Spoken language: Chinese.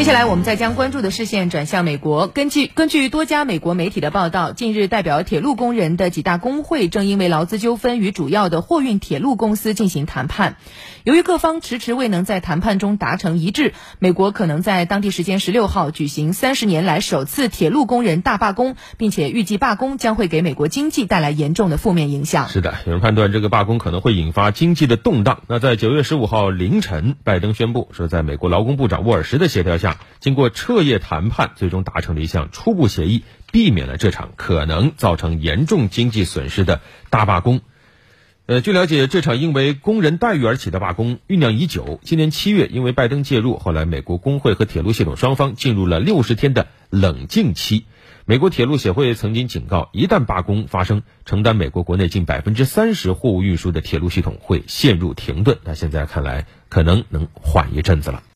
接下来，我们再将关注的视线转向美国。根据根据多家美国媒体的报道，近日代表铁路工人的几大工会正因为劳资纠纷与主要的货运铁路公司进行谈判。由于各方迟迟未能在谈判中达成一致，美国可能在当地时间十六号举行三十年来首次铁路工人大罢工，并且预计罢工将会给美国经济带来严重的负面影响。是的，有人判断这个罢工可能会引发经济的动荡。那在九月十五号凌晨，拜登宣布说，在美国劳工部长沃尔什的协调下，经过彻夜谈判，最终达成了一项初步协议，避免了这场可能造成严重经济损失的大罢工。呃，据了解，这场因为工人待遇而起的罢工酝酿已久。今年七月，因为拜登介入，后来美国工会和铁路系统双方进入了六十天的冷静期。美国铁路协会曾经警告，一旦罢工发生，承担美国国内近百分之三十货物运输的铁路系统会陷入停顿。那现在看来，可能能缓一阵子了。